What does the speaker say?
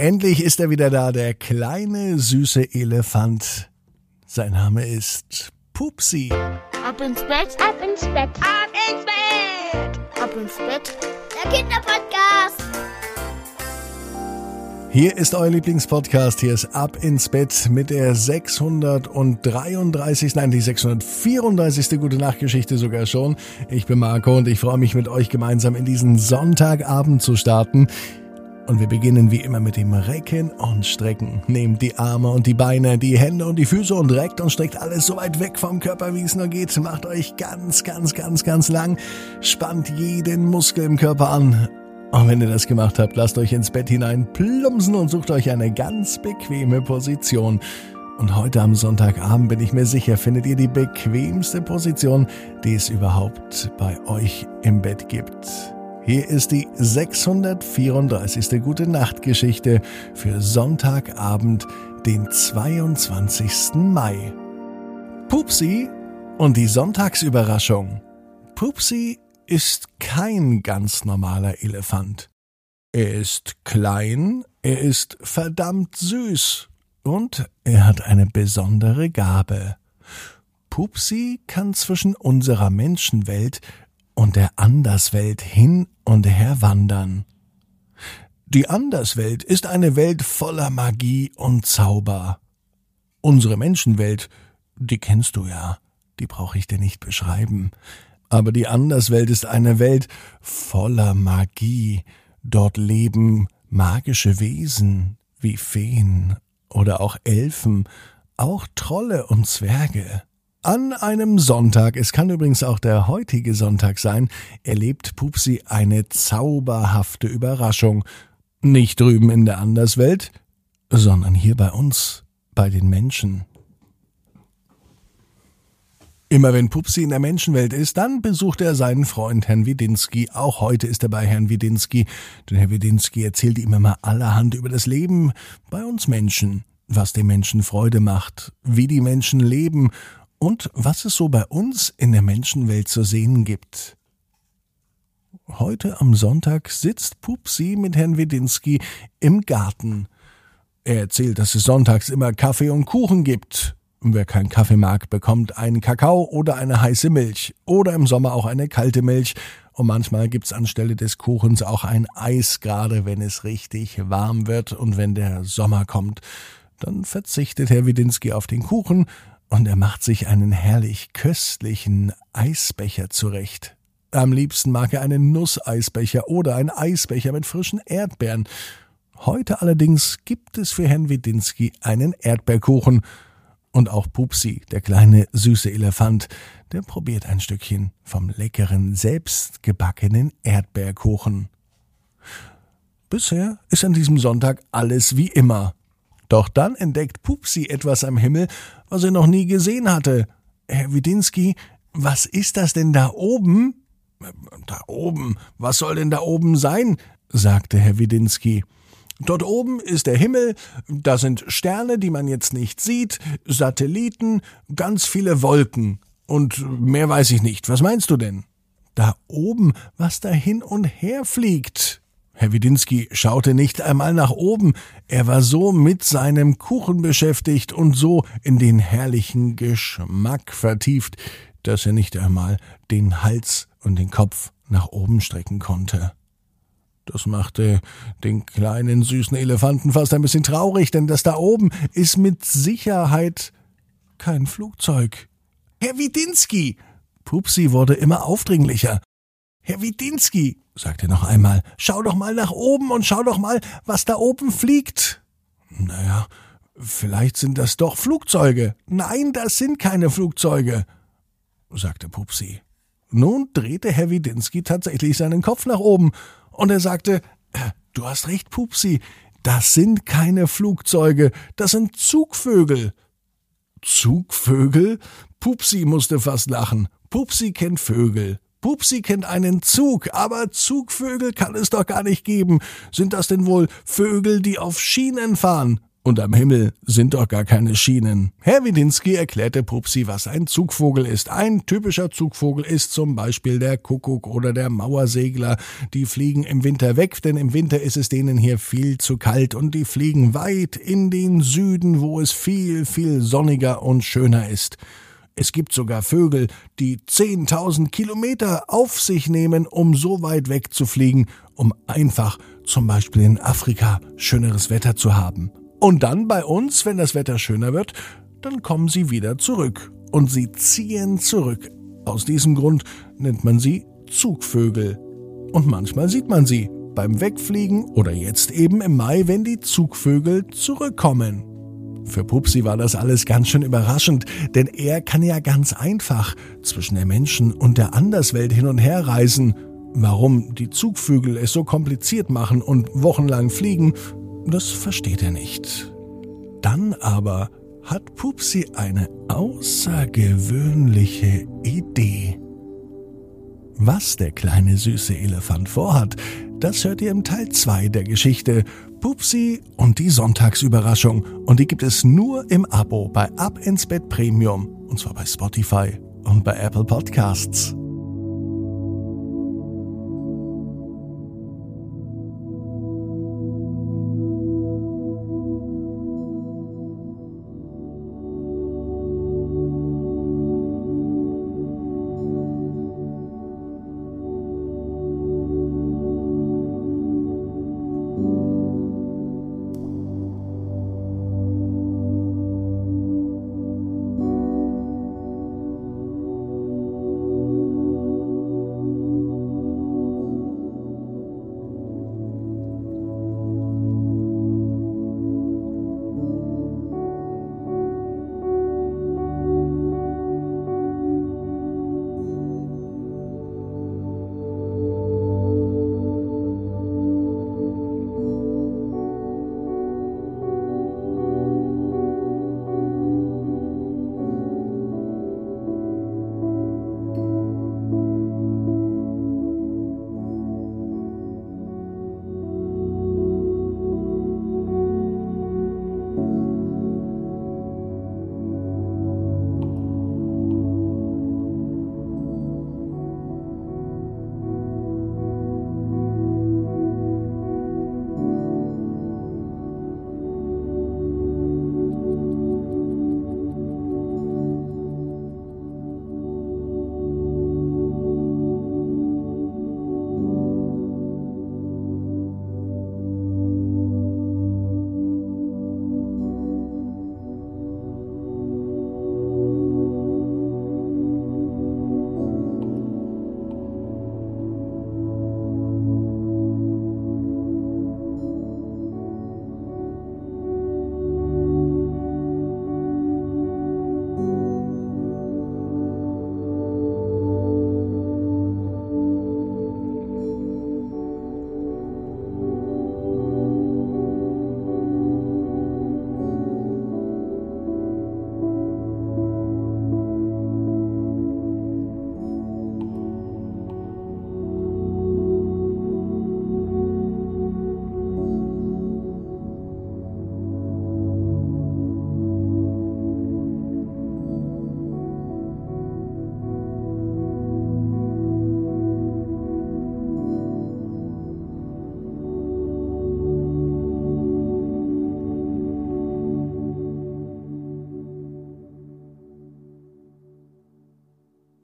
Endlich ist er wieder da, der kleine süße Elefant. Sein Name ist Pupsi. Ab ins Bett, ab ins Bett, ab ins Bett, ab ins Bett. Der Kinderpodcast. Hier ist euer Lieblingspodcast. Hier ist Ab ins Bett mit der 633, nein, die 634. Gute Nachtgeschichte sogar schon. Ich bin Marco und ich freue mich mit euch gemeinsam in diesen Sonntagabend zu starten. Und wir beginnen wie immer mit dem Recken und Strecken. Nehmt die Arme und die Beine, die Hände und die Füße und reckt und streckt alles so weit weg vom Körper, wie es nur geht. Macht euch ganz, ganz, ganz, ganz lang. Spannt jeden Muskel im Körper an. Und wenn ihr das gemacht habt, lasst euch ins Bett hinein plumpsen und sucht euch eine ganz bequeme Position. Und heute am Sonntagabend bin ich mir sicher, findet ihr die bequemste Position, die es überhaupt bei euch im Bett gibt. Hier ist die 634. Gute Nacht Geschichte für Sonntagabend, den 22. Mai. Pupsi und die Sonntagsüberraschung. Pupsi ist kein ganz normaler Elefant. Er ist klein, er ist verdammt süß und er hat eine besondere Gabe. Pupsi kann zwischen unserer Menschenwelt und der Anderswelt hin und her wandern. Die Anderswelt ist eine Welt voller Magie und Zauber. Unsere Menschenwelt, die kennst du ja, die brauche ich dir nicht beschreiben. Aber die Anderswelt ist eine Welt voller Magie. Dort leben magische Wesen wie Feen oder auch Elfen, auch Trolle und Zwerge. An einem Sonntag, es kann übrigens auch der heutige Sonntag sein, erlebt Pupsi eine zauberhafte Überraschung. Nicht drüben in der Anderswelt, sondern hier bei uns, bei den Menschen. Immer wenn Pupsi in der Menschenwelt ist, dann besucht er seinen Freund Herrn Widinski. Auch heute ist er bei Herrn Widinski, denn Herr Widinski erzählt ihm immer allerhand über das Leben bei uns Menschen, was den Menschen Freude macht, wie die Menschen leben und was es so bei uns in der Menschenwelt zu sehen gibt. Heute am Sonntag sitzt Pupsi mit Herrn Wedinski im Garten. Er erzählt, dass es sonntags immer Kaffee und Kuchen gibt. Wer keinen Kaffee mag, bekommt einen Kakao oder eine heiße Milch oder im Sommer auch eine kalte Milch. Und manchmal gibt's anstelle des Kuchens auch ein Eis, gerade wenn es richtig warm wird und wenn der Sommer kommt. Dann verzichtet Herr Widinski auf den Kuchen, und er macht sich einen herrlich köstlichen Eisbecher zurecht. Am liebsten mag er einen Nusseisbecher oder einen Eisbecher mit frischen Erdbeeren. Heute allerdings gibt es für Herrn Widinski einen Erdbeerkuchen. Und auch Pupsi, der kleine süße Elefant, der probiert ein Stückchen vom leckeren, selbstgebackenen Erdbeerkuchen. Bisher ist an diesem Sonntag alles wie immer. Doch dann entdeckt Pupsi etwas am Himmel, was er noch nie gesehen hatte. Herr Widinski, was ist das denn da oben? Da oben, was soll denn da oben sein? sagte Herr Widinski. Dort oben ist der Himmel, da sind Sterne, die man jetzt nicht sieht, Satelliten, ganz viele Wolken. Und mehr weiß ich nicht. Was meinst du denn? Da oben, was da hin und her fliegt, Herr Widinski schaute nicht einmal nach oben, er war so mit seinem Kuchen beschäftigt und so in den herrlichen Geschmack vertieft, dass er nicht einmal den Hals und den Kopf nach oben strecken konnte. Das machte den kleinen süßen Elefanten fast ein bisschen traurig, denn das da oben ist mit Sicherheit kein Flugzeug. Herr Widinski! Pupsi wurde immer aufdringlicher. Herr Widinski, sagte noch einmal, schau doch mal nach oben und schau doch mal, was da oben fliegt. Naja, vielleicht sind das doch Flugzeuge. Nein, das sind keine Flugzeuge, sagte Pupsi. Nun drehte Herr Widinski tatsächlich seinen Kopf nach oben und er sagte, äh, du hast recht, Pupsi, das sind keine Flugzeuge, das sind Zugvögel. Zugvögel? Pupsi musste fast lachen. Pupsi kennt Vögel. Pupsi kennt einen Zug, aber Zugvögel kann es doch gar nicht geben. Sind das denn wohl Vögel, die auf Schienen fahren? Und am Himmel sind doch gar keine Schienen. Herr Widinski erklärte Pupsi, was ein Zugvogel ist. Ein typischer Zugvogel ist zum Beispiel der Kuckuck oder der Mauersegler. Die fliegen im Winter weg, denn im Winter ist es denen hier viel zu kalt und die fliegen weit in den Süden, wo es viel, viel sonniger und schöner ist. Es gibt sogar Vögel, die 10.000 Kilometer auf sich nehmen, um so weit wegzufliegen, um einfach zum Beispiel in Afrika schöneres Wetter zu haben. Und dann bei uns, wenn das Wetter schöner wird, dann kommen sie wieder zurück. Und sie ziehen zurück. Aus diesem Grund nennt man sie Zugvögel. Und manchmal sieht man sie beim Wegfliegen oder jetzt eben im Mai, wenn die Zugvögel zurückkommen. Für Pupsi war das alles ganz schön überraschend, denn er kann ja ganz einfach zwischen der Menschen und der Anderswelt hin und her reisen. Warum die Zugvögel es so kompliziert machen und wochenlang fliegen, das versteht er nicht. Dann aber hat Pupsi eine außergewöhnliche Idee. Was der kleine süße Elefant vorhat, das hört ihr im Teil 2 der Geschichte Pupsi und die Sonntagsüberraschung. Und die gibt es nur im Abo bei Ab ins Bett Premium. Und zwar bei Spotify und bei Apple Podcasts.